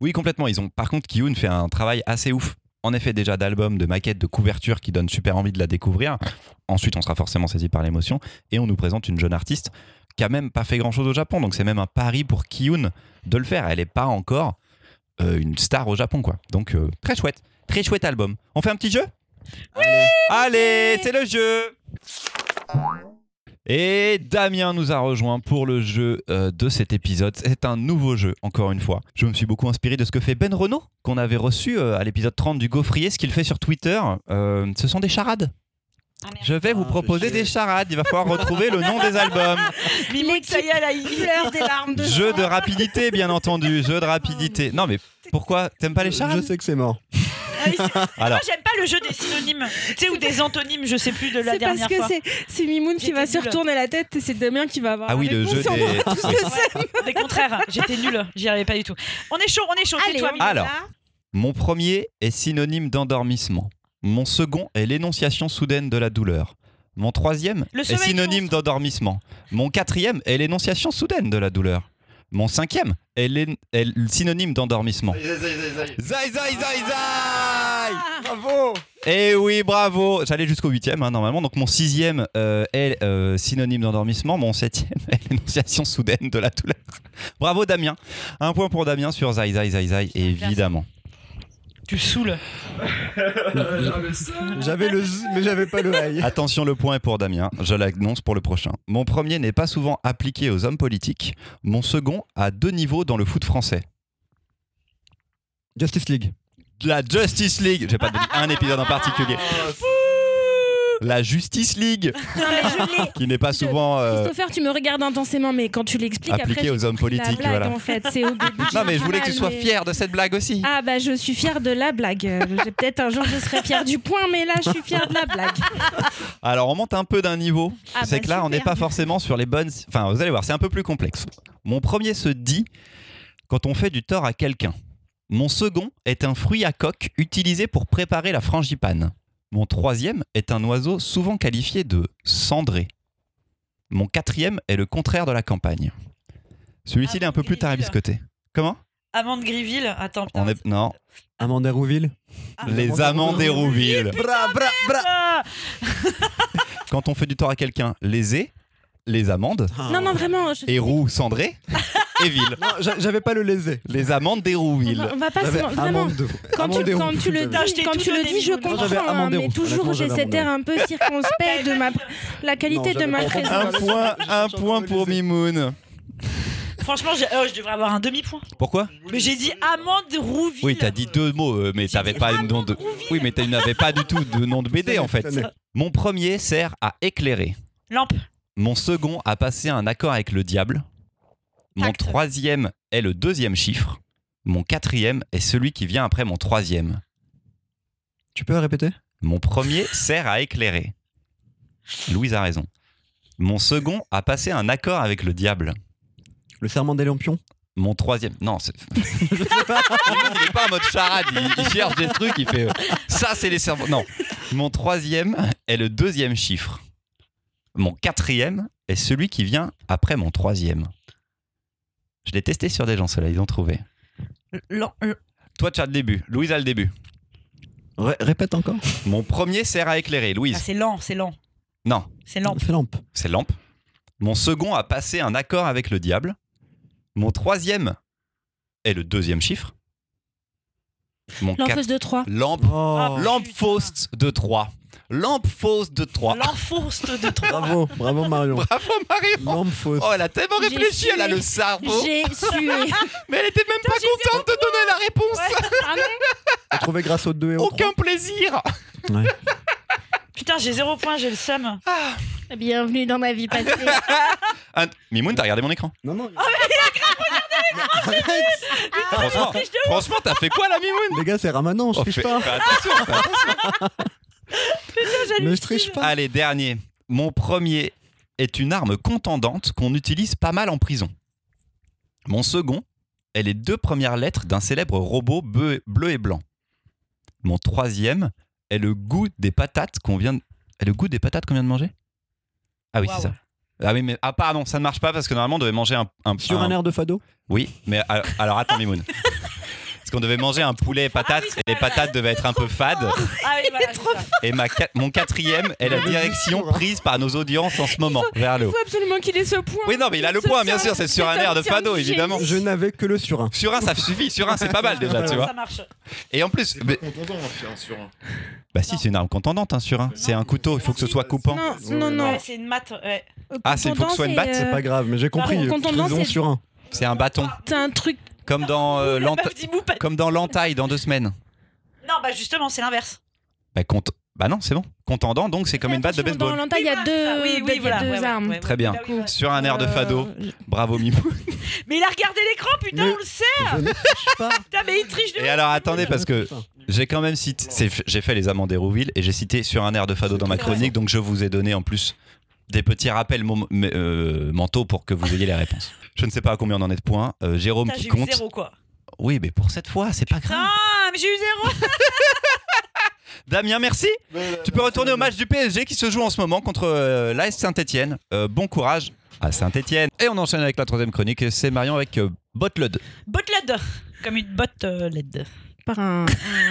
Oui, complètement. Ils ont, par contre, Kiyun fait un travail assez ouf. En effet, déjà d'album, de maquette, de couverture qui donne super envie de la découvrir. Ensuite, on sera forcément saisi par l'émotion. Et on nous présente une jeune artiste qui a même pas fait grand chose au Japon. Donc, c'est même un pari pour Kiyun de le faire. Elle n'est pas encore euh, une star au Japon, quoi. Donc, euh, très chouette. Très chouette album. On fait un petit jeu? Allez, c'est le jeu et Damien nous a rejoint pour le jeu euh, de cet épisode. C'est un nouveau jeu, encore une fois. Je me suis beaucoup inspiré de ce que fait Ben Renault, qu'on avait reçu euh, à l'épisode 30 du Gaufrier, ce qu'il fait sur Twitter. Euh, ce sont des charades. Je vais vous Ah, proposer des charades. Il va falloir retrouver le nom des albums. Ça y est, là, il pleure des larmes de Jeu sang. de rapidité, bien entendu. Jeu de rapidité. Non, mais pourquoi? T'aimes pas les Je charades? sais que c'est mort. Ah Alors, Moi, j'aime pas le jeu des synonymes. Tu sais, ou des antonymes, je sais plus de la C'est parce dernière que fois. c'est c'est Mimoun qui va se retourner la tête et c'est Damien qui va avoir ah oui, le jeu des. Des contraires, j'étais nulle, j'y arrivais pas du tout. On est chaud, on est chaud, Allez, tais-toi. Alors. Mon premier est synonyme d'endormissement. Mon second est l'énonciation soudaine de la douleur. Mon troisième Le est synonyme d'endormissement. Mon quatrième est l'énonciation soudaine de la douleur. Mon cinquième est, l'én- est le synonyme d'endormissement. Zai, zai, zai, zai Bravo Eh oui, bravo J'allais jusqu'au huitième, hein, normalement. Donc mon sixième euh, est euh, synonyme d'endormissement. Mon septième est l'énonciation soudaine de la douleur. Bravo Damien. Un point pour Damien sur Zai, zai, zai, zai, évidemment. Tu saoules. J'avais le z, mais j'avais pas le aïe. Attention, le point est pour Damien. Je l'annonce pour le prochain. Mon premier n'est pas souvent appliqué aux hommes politiques. Mon second a deux niveaux dans le foot français. Justice League. La Justice League. J'ai pas donné un épisode en particulier. La Justice League, Non, mais je l'ai. qui n'est pas souvent euh, Christopher, tu me regardes intensément, mais quand tu l'expliques, appliquée j'ai aux hommes la politiques. blague, Voilà. en fait. C'est au début. Non, mais je voulais que tu sois mais- fier de cette blague aussi. Ah bah je suis fière de la blague. Euh, j'ai- Peut-être un jour je serai fière du point, mais là je suis fière de la blague. Alors, on monte un peu d'un niveau. Ah c'est bah, que là, on n'est super. pas forcément sur les bonnes. Enfin, vous allez voir, c'est un peu plus complexe. Mon premier se dit quand on fait du tort à quelqu'un. Mon second est un fruit à coque utilisé pour préparer la frangipane. Mon troisième est un oiseau souvent qualifié de cendré. Mon quatrième est le contraire de la campagne. Celui-ci il est un peu plus Amande tarabiscoté. Comment? Amande Griville, attends, putain. On est non, Amanda Rouville. Ah. les amants d'Hérouville. Bra, bra, bra. Ah Quand on fait du tort à quelqu'un, les ais, les amandes, Non, non, vraiment. je- Héroux cendré et ville. Non, j'a- j'avais pas le lésé. Les amandes d'Hérouville. on va pas se J'avais men- vraiment. amande. Quand tu, quand tu le dis, je quand tu le dis, comprends, hein, mais toujours j'ai cet air un peu circonspect de ma, la qualité Non, de ma présence. Un point, un point pour Mimoun. Franchement, oh, je devrais avoir un demi-point. Pourquoi? Mais j'ai dit Amande Rouville. Oui, t'as dit deux mots, euh, mais t'avais pas de Amande nom de. Rouville. Oui, mais tu n'avais pas du tout de nom de BD en fait. Mon premier sert à éclairer. Lampe. Mon second a passé un accord avec le diable. Mon troisième est le deuxième chiffre. Mon quatrième est celui qui vient après mon troisième. Tu peux répéter? Mon premier sert à éclairer. Louise a raison. Mon second a passé un accord avec le diable. Le serment des lampions? Mon troisième. Non, c'est. il est pas en mode charade, il, il cherche des trucs, il fait. euh, Ça, c'est les cerveaux. Non. Mon troisième est le deuxième chiffre. Mon quatrième est celui qui vient après mon troisième. Je l'ai testé sur des gens, ceux-là, ils ont trouvé. Lent- Toi, tu as le début. Louise a le début. Ré- répète encore. Mon premier sert à éclairer. Ah, Louise. c'est lent, c'est lent. Non, C'est lent. C'est lampe. c'est lampe. Mon second a passé un accord avec le diable. Mon troisième est le deuxième chiffre. Mon quatre- L'enfeuse de 3. Lampe, Oh, lampe putain. fausse de 3. Lampe fausse de 3. L'enfonce de trois. bravo, bravo Marion. Bravo Mario. Lampe fausse. Oh, elle a tellement réfléchi, elle a le cerveau. J'ai sué. Mais elle était même pas contente de donner la réponse. Ah non T'as trouvé grâce aux deux et aux Aucun plaisir. Ouais. Putain, j'ai zéro point, j'ai le seum. Bienvenue dans ma vie passée. Ah, Mimoun, t'as regardé mon écran Non, non. Franchement, franchement, t'as fait quoi là, Mimoun Les gars, c'est Ramadan, je Oh, fais- pas. fais attention, fais attention. Mais je triche pas. Allez, dernier. Mon premier est une arme contendante qu'on utilise pas mal en prison. Mon second est les deux premières lettres d'un célèbre robot bleu, bleu et blanc. Mon troisième est le goût des patates qu'on vient de... est le goût des patates qu'on vient de manger? Ah oui, c'est ça. Ah oui, mais ah pardon, ça ne marche pas parce que normalement on devait manger un, un- Sur un- un air de fado? Oui, mais alors, alors attends Mimoun. Parce qu'on devait manger un poulet et patates oui, c'est et les patates devaient être un peu fades. Ah oui, voilà, c'est ça. Et ma mon quatrième est la direction prise par nos audiences en ce moment, vers le Il haut. faut absolument qu'il ait ce point. Oui, non, mais il a le point, bien sûr, c'est sur un air de fado, évidemment. Je n'avais que le sur un. Sur un, ça suffit. Sur un, c'est pas mal déjà, tu vois. Ça marche. Et en plus, mais- sur un. bah si, c'est une arme contendante, hein, sur un. C'est un couteau, il faut que ce soit coupant. Non, non, c'est une maths. Ouais. Ah, c'est- il faut que ce soit une batte, C'est pas grave, mais j'ai compris. Contendant, sur un. C'est un bâton, C'est un truc. Comme dans euh, comme dans l'entaille dans deux semaines. Non, bah justement, c'est l'inverse. Bah, compte... bah non, c'est bon. Contendant, donc c'est comme une batte de Attention, Dans baseball. l'entaille, il y a deux, voilà, oui, il y oui, a voilà. deux ouais, ouais, armes. ouais, ouais. Très bien. Bah oui. Sur un air de fado. Euh, Bravo Mimou. Mais il a regardé l'écran, putain, Mais- on le sait. Je ne triche pas. Putain, mais il triche de Et alors attendez, parce que. J'ai quand même cité. c'est- J'ai fait les amants d'Hérouville et j'ai cité sur un air de fado dans ma chronique, donc je vous ai donné en plus des petits rappels mom- mais, euh, mentaux pour que vous ayez les réponses. Je ne sais pas à combien on en est de points. Euh, Jérôme Putain, qui j'ai eu compte. zéro, quoi. Oui, mais pour cette fois, c'est pas grave. Ah, mais j'ai eu zéro. Damien, merci. Tu peux retourner au match du PSG qui se joue en ce moment contre euh, l'AS Saint-Etienne. bon courage à Saint-Etienne. Et on enchaîne avec la troisième chronique. C'est Marion avec euh, Botled. Botte LED. Comme une botte euh, LED. Par un.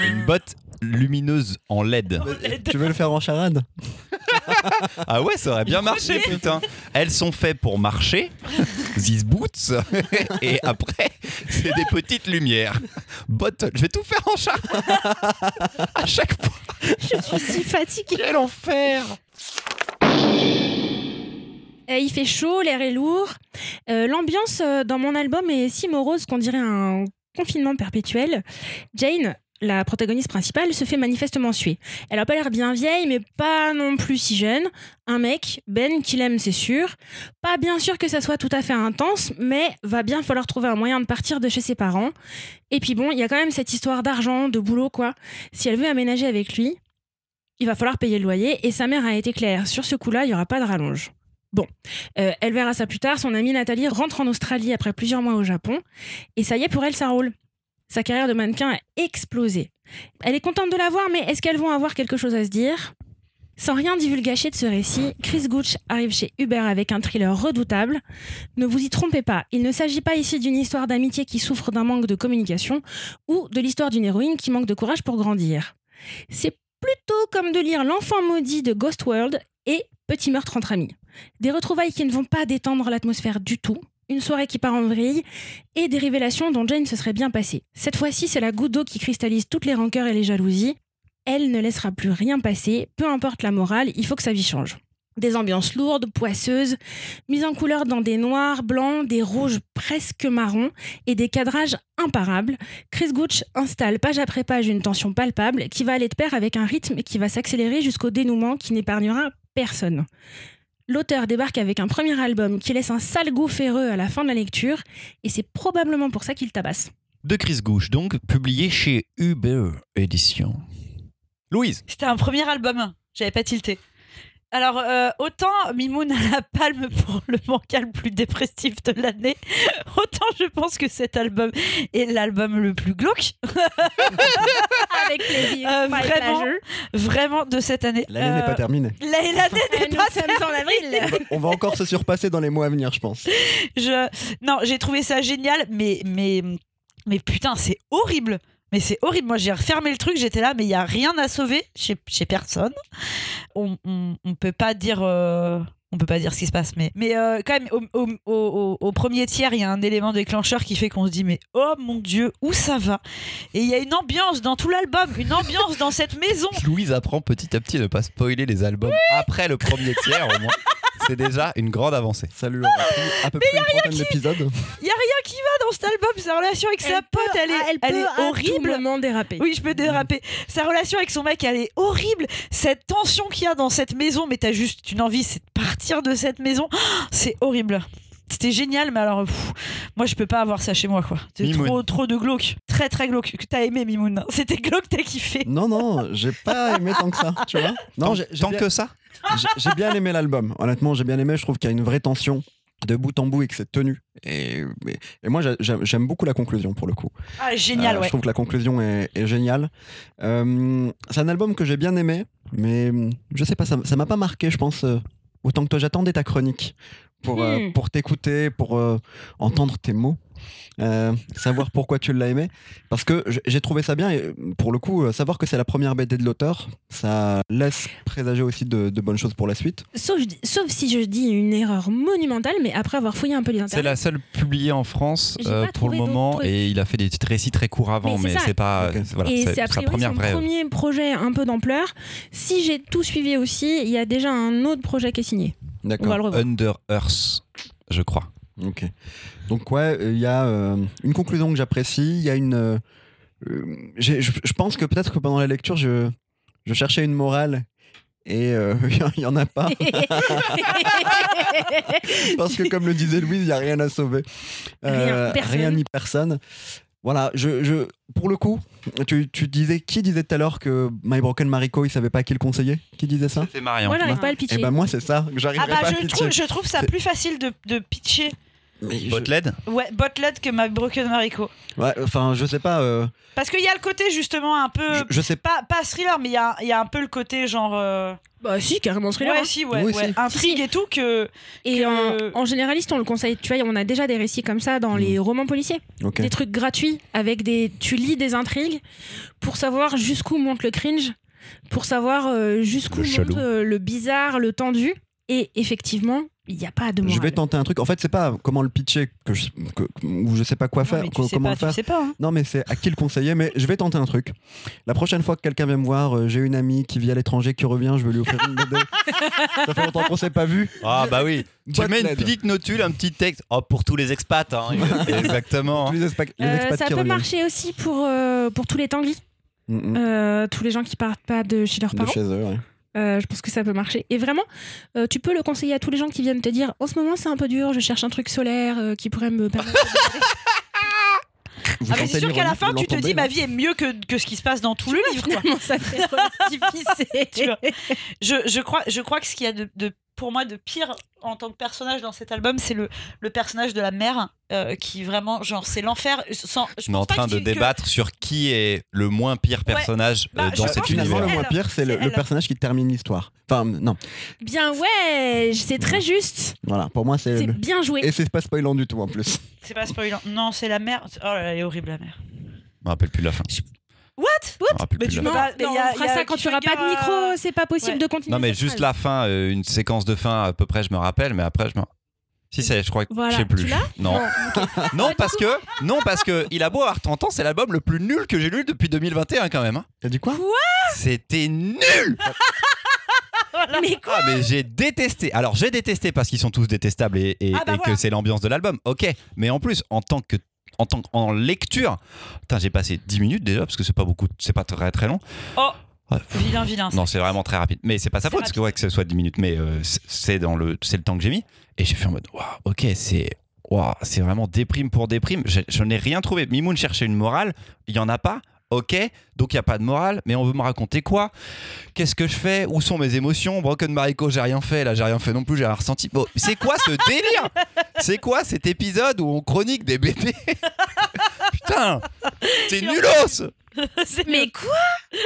Une botte lumineuse en LED. LED. Tu veux le faire en charade? Ah ouais, ça aurait bien marché, putain. Elles sont faites pour marcher, these boots, et après, c'est des petites lumières. Bottle, je vais tout faire en chat. À chaque fois, Je suis si fatiguée. quel enfer. Euh, il fait chaud, l'air est lourd. Euh, L'ambiance euh, dans mon album est si morose qu'on dirait un confinement perpétuel. Jane, la protagoniste principale, se fait manifestement suer. Elle a pas l'air bien vieille, mais pas non plus si jeune. Un mec, Ben, qui l'aime, c'est sûr. Pas bien sûr que ça soit tout à fait intense, mais va bien falloir trouver un moyen de partir de chez ses parents. Et puis bon, il y a quand même cette histoire d'argent, de boulot, quoi. Si elle veut aménager avec lui, il va falloir payer le loyer, et sa mère a été claire. Sur ce coup-là, il n'y aura pas de rallonge. Bon, Euh, elle verra ça plus tard. Son amie Nathalie rentre en Australie après plusieurs mois au Japon. Et ça y est, pour elle, ça roule. Sa carrière de mannequin a explosé. Elle est contente de la voir, mais est-ce qu'elles vont avoir quelque chose à se dire? Sans rien divulgacher de ce récit, Chris Gooch arrive chez Uber avec un thriller redoutable. Ne vous y trompez pas, il ne s'agit pas ici d'une histoire d'amitié qui souffre d'un manque de communication ou de l'histoire d'une héroïne qui manque de courage pour grandir. C'est plutôt comme de lire L'enfant maudit de Ghost World et Petit meurtre entre amis. Des retrouvailles qui ne vont pas détendre l'atmosphère du tout, une soirée qui part en vrille et des révélations dont Jane se serait bien passée. Cette fois-ci, c'est la goutte d'eau qui cristallise toutes les rancœurs et les jalousies. Elle ne laissera plus rien passer, peu importe la morale, il faut que sa vie change. Des ambiances lourdes, poisseuses, mises en couleur dans des noirs, blancs, des rouges presque marrons et des cadrages imparables. Chris Gooch installe page après page une tension palpable qui va aller de pair avec un rythme qui va s'accélérer jusqu'au dénouement qui n'épargnera personne. L'auteur débarque avec un premier album qui laisse un sale goût ferreux à la fin de la lecture, et c'est probablement pour ça qu'il tabasse. De Chris Gouche, donc, publié chez Uber Édition. Louise, C'était un premier album. J'avais pas tilté. Alors, euh, autant Mimoun a la palme pour le manga le plus dépressif de l'année, autant je pense que cet album est l'album le plus glauque, Avec plaisir. Euh, vraiment. vraiment de cette année. L'année n'est Euh, pas terminée. la- L'année n'est Nous pas avril. On va encore se surpasser dans les mois à venir, je pense. je non j'ai trouvé ça génial mais mais Mais putain, c'est horrible. Mais c'est horrible. Moi, j'ai refermé le truc, j'étais là, mais il y a rien à sauver chez, chez personne. On, on peut pas dire. euh, On peut pas dire ce qui se passe, mais, mais euh, quand même, au, au- au- au premier tiers, il y a un élément déclencheur qui fait qu'on se dit, mais oh mon dieu, où ça va? Et il y a une ambiance dans tout l'album, une ambiance dans cette maison. Louise apprend petit à petit à ne pas spoiler les albums après le premier tiers au moins. C'est déjà une grande avancée. Ça lui aura pris à peu près une trentaine d'épisodes. Il y a rien qui va dans cet album. Sa relation avec sa pote, elle est, elle elle peut est à tout horrible. moment déraper. Oui, je peux déraper. Sa relation avec son mec, elle est horrible. Cette tension qu'il y a dans cette maison, mais t'as juste une envie, c'est de partir de cette maison. C'est horrible. C'était génial, mais alors, pff, moi, je peux pas avoir ça chez moi, quoi. C'est trop, trop de glauque. Très, très glauque. Que T'as aimé, Mimoun. C'était glauque, t'as kiffé. Non, non, j'ai pas aimé tant que ça, tu vois. Non, tant bien, que ça? J'ai- bien aimé l'album. Honnêtement, j'ai bien aimé. Je trouve qu'il y a une vraie tension de bout en bout et que c'est tenu. Et, et, et moi, j'ai- j'aime beaucoup la conclusion pour le coup. Ah, génial, Euh, ouais. Je trouve que la conclusion est, est géniale. Euh, c'est un album que j'ai bien aimé, mais hum, je sais pas, ça m'a pas marqué, je pense, euh, autant que toi. J'attendais ta chronique pour, Hmm. pour t'écouter, pour entendre tes mots. Euh, savoir pourquoi tu l'as aimé parce que j'ai trouvé ça bien et pour le coup euh, savoir que c'est la première BD de l'auteur ça laisse présager aussi de, de bonnes choses pour la suite Sauf, sauf si je dis une erreur monumentale, mais après avoir fouillé un peu les C'est internets. la seule publiée en France euh, pour le moment trucs. et il a fait des petits récits très courts avant, Mais mais, c'est c'est pas. Ok. c'est- Voilà, et c'est c'est son vraie. premier projet un peu d'ampleur. Si j'ai tout suivi aussi, il y a déjà un autre projet qui est signé. On va d'accord le revoir. Under Earth, je crois. ok donc ouais euh, il y a euh, une conclusion que j'apprécie il y a une euh, euh, je je pense que peut-être que pendant la lecture je je cherchais une morale et euh, il y en a pas parce que comme le disait Louise, il n'y a rien à sauver. Rien, ni personne. Voilà, je, je, pour le coup, tu, tu disais, qui disait tout à l'heure que My Broken Mariko, il savait pas qui le conseiller? Qui disait ça? C'est Marion. Moi, j'arrive pas à le pitcher. Et ben moi, c'est ça, Ah bah pas à je pitcher. trouve, je trouve ça plus facile de, de pitcher Je- Botled ouais, Botled que ma Broken Mariko. Ouais, enfin, je sais pas, euh, Parce qu'il y a le côté justement un peu... je, je sais pas. Pas, thriller, mais il y a, il y a un peu le côté genre... euh, Bah si, carrément thriller. Ouais, hein. si, ouais, Oui, ouais. si. Intrigue et tout que... Et que- en, en généraliste, on le conseille. Tu vois, on a déjà des récits comme ça dans les romans policiers. Des trucs gratuits avec des. Tu lis des intrigues pour savoir jusqu'où monte le cringe, pour savoir euh, jusqu'où monte le bizarre, le tendu. Et effectivement, il n'y a pas de morale. Je vais tenter un truc. En fait, c'est pas comment le pitcher que je, que- ou je sais pas quoi Non, faire, mais tu sais comment pas, le faire. tu sais pas. hein. Non, mais c'est à qui le conseiller. Mais je vais tenter un truc. La prochaine fois que quelqu'un vient me voir, euh, j'ai une amie qui vit à l'étranger, qui revient, je vais lui offrir une BD. Ça fait longtemps qu'on s'est pas vu. Ah bah oui. Tu mets une petite notule, un petit texte. Oh, pour tous les expats, hein. Exactement. Tous les, expa- les Euh, expats ça qui peut reviennent. marcher aussi pour, euh, pour tous les tanglis, Mm, mm. Euh, tous les gens qui partent pas de chez leurs De parents. chez eux, ouais. Euh, je pense que ça peut marcher. Et vraiment, euh, tu peux le conseiller à tous les gens qui viennent te dire en ce moment c'est un peu dur, je cherche un truc solaire euh, qui pourrait me permettre. de- Vous Ah, mais c'est sûr qu'à la fin, tu te dis ma vie est mieux que, que ce qui se passe dans tout le livre. quoi. Ça fait relativiser. Tu vois. Je, je, crois, je crois que ce qu'il y a de, de- pour moi de pire en tant que personnage dans cet album, c'est le, le personnage de la mère euh, qui vraiment, genre, c'est l'enfer. Sans, je On est en train de que- débattre sur qui est le moins pire personnage Bah, euh, je dans cet univers. le moins pire, c'est le, personnage qui termine l'histoire. Enfin, non. Bien ouais, c'est très juste. Voilà, pour moi, c'est. C'est le- bien joué. Et c'est pas spoilant du tout en plus. C'est pas spoilant. Non, c'est la mère. Oh là là, elle est horrible, la mère. Je me rappelle plus de la fin. Je me rappelle Mais tu peux pas- mais Non, il y a- on fera il y a ça quand tu auras pas de micro, euh, c'est pas possible ouais. de continuer. Non mais juste phrase. la fin, euh, une séquence de fin à peu près, je me rappelle, mais après je me. Si c'est, je crois que Voilà, je sais plus. non, non parce que non parce que il a beau avoir 30 ans, c'est l'album le plus nul que j'ai lu depuis 2021 quand même. hein. T'as dit quoi? C'était nul. Mais quoi? Ah mais j'ai détesté. Alors j'ai détesté parce qu'ils sont tous détestables et, et- Ah bah et voilà. que c'est l'ambiance de l'album. Ok, mais en plus en tant que en tant en lecture, putain, j'ai passé 10 minutes déjà parce que c'est pas beaucoup, c'est pas très très long. Oh Ouais. Vilain, vilain. Non, c'est vraiment très rapide. Mais c'est pas sa faute, parce que, ouais, que ce soit 10 minutes, mais euh, c'est- c'est dans le, c'est le temps que j'ai mis. Et j'ai fait en mode, waouh, ok, c'est, waouh, c'est vraiment déprime pour déprime. Je, je n'ai rien trouvé. Mimoun cherchait une morale, il y en a pas. Ok, donc il y a pas de morale, mais on veut me raconter quoi? Qu'est-ce que je fais? Où sont mes émotions? Broken Mariko, j'ai rien fait, là j'ai rien fait non plus, j'ai rien ressenti. Bon, c'est quoi ce délire? C'est quoi cet épisode où on chronique des BD Putain, c'est nulos C'est Mais quoi?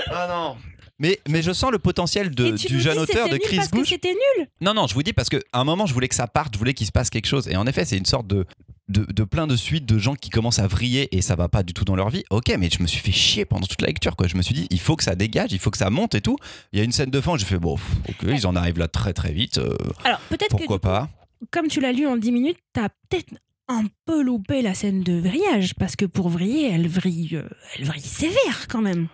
Ah non mais, mais je sens le potentiel de- du jeune auteur de Chris Bush. c'était nul. Non, non, je vous dis parce qu'à un moment, je voulais que ça parte, je voulais qu'il se passe quelque chose. Et en effet, c'est une sorte de. de, de plein de suites de gens qui commencent à vriller et ça va pas du tout dans leur vie. Ok, mais je me suis fait chier pendant toute la lecture. Quoi. Je me suis dit, il faut que ça dégage, il faut que ça monte et tout. Il y a une scène de fin j'ai fait, bon, ok, ils en arrivent là très très vite. euh, Alors, peut-être que pourquoi coup, pas comme tu l'as lu en 10 minutes, t'as peut-être un peu loupé la scène de vrillage, parce que pour vriller, elle vrille, euh, elle vrille sévère quand même.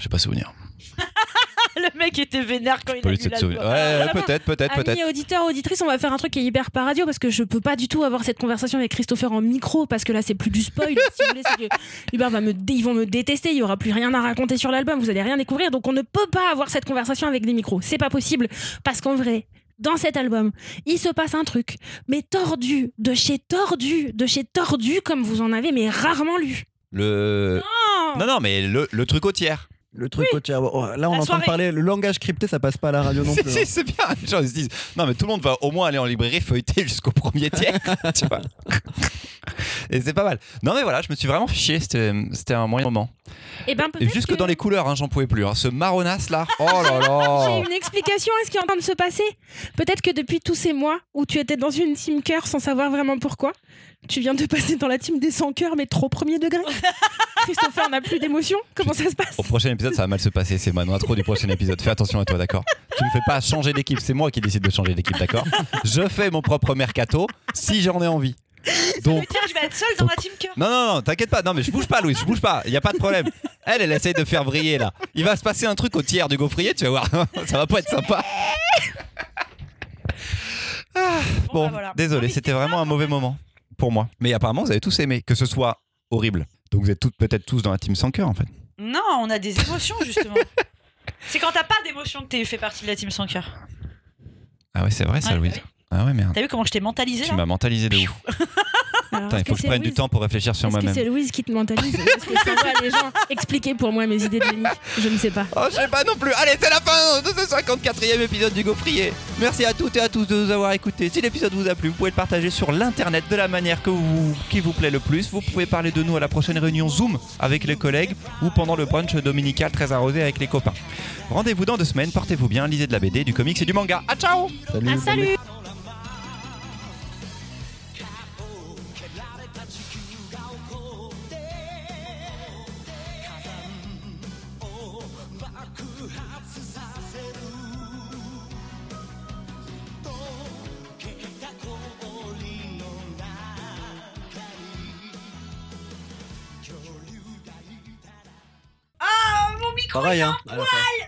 J'ai pas souvenir. Le mec était vénère quand il Pas a eu l'album. Ouais, Vraiment, peut-être, peut-être, peut-être. Amis auditeurs, auditrices, on va faire un truc qui est hyper par radio parce que je peux pas du tout avoir cette conversation avec Christopher en micro parce que là c'est plus du spoil. si vous voulez, c'est que Hubert va me, ils vont me détester, il y aura plus rien à raconter sur l'album, vous allez rien découvrir, donc on ne peut pas avoir cette conversation avec des micros. C'est pas possible parce qu'en vrai. Dans cet album, il se passe un truc, mais tordu, de chez tordu, de chez tordu, comme vous en avez, mais rarement lu. Le. Oh Non, non, mais le, le truc au tiers. Le truc au tiers. oh, Là, on La est en train de parler. Le langage crypté, ça passe pas à la radio non Si, plus. si, hein. c'est bien. Les gens ils se disent non, mais tout le monde va au moins aller en librairie feuilleter jusqu'au premier tiers. tu vois. Et c'est pas mal. Non, mais voilà, je me suis vraiment chier. C'était un moyen moment. Et ben Et peut-être jusque que dans les couleurs, hein, j'en pouvais plus. hein. Ce marronasse là. Oh là j'ai là. une explication à ce qui est en train de se passer. Peut-être que depuis tous ces mois où tu étais dans une team cœur sans savoir vraiment pourquoi, tu viens de passer dans la team des sans cœur mais trop premier degré. Christopher n'a plus d'émotion. Comment ça se passe Au prochain épisode, ça va mal se passer. C'est Manon trop du prochain épisode. Fais attention à toi, d'accord Tu ne fais pas changer d'équipe. C'est moi qui décide de changer d'équipe, d'accord Je fais mon propre mercato si j'en ai envie. Donc, Tiens, je vais être seule dans la team cœur. Non, non, non, t'inquiète pas. Non, mais je bouge pas, Louis, je bouge pas. Il y a pas de problème. Elle, elle essaye de faire vriller là. Il va se passer un truc au tiers du gaufrier, tu vas voir. Ça va pas être sympa. Bon, bah voilà. désolé, c'était vraiment un mauvais moment pour moi. Mais apparemment, vous avez tous aimé, que ce soit horrible. Donc vous êtes toutes peut-être tous dans la team sans cœur en fait. Non, on a des émotions justement. C'est quand t'as pas d'émotion que tu fais partie de la team sans cœur. Ah ouais, c'est vrai ça, Ouais, Louise. oui. Ah ouais, merde. T'as vu comment je t'ai mentalisé Tu là m'as mentalisé de ouf. Il faut que je prenne du temps pour réfléchir sur Est-ce que moi-même. c'est Louise qui te mentalise Est-ce que les gens expliquer pour moi mes idées de génie Je ne sais pas. Oh, je sais pas non plus. Allez, c'est la fin de ce 54e épisode du Gaufrier. Merci à toutes et à tous de nous avoir écoutés. Si l'épisode vous a plu, vous pouvez le partager sur l'internet de la manière que vous, qui vous plaît le plus. Vous pouvez parler de nous à la prochaine réunion Zoom avec les collègues ou pendant le brunch dominical très arrosé avec les copains. Rendez-vous dans deux semaines. Portez-vous bien. Lisez de la BD, du comics et du manga. À ciao Salut. Ah, salut Pareil, hein. fin.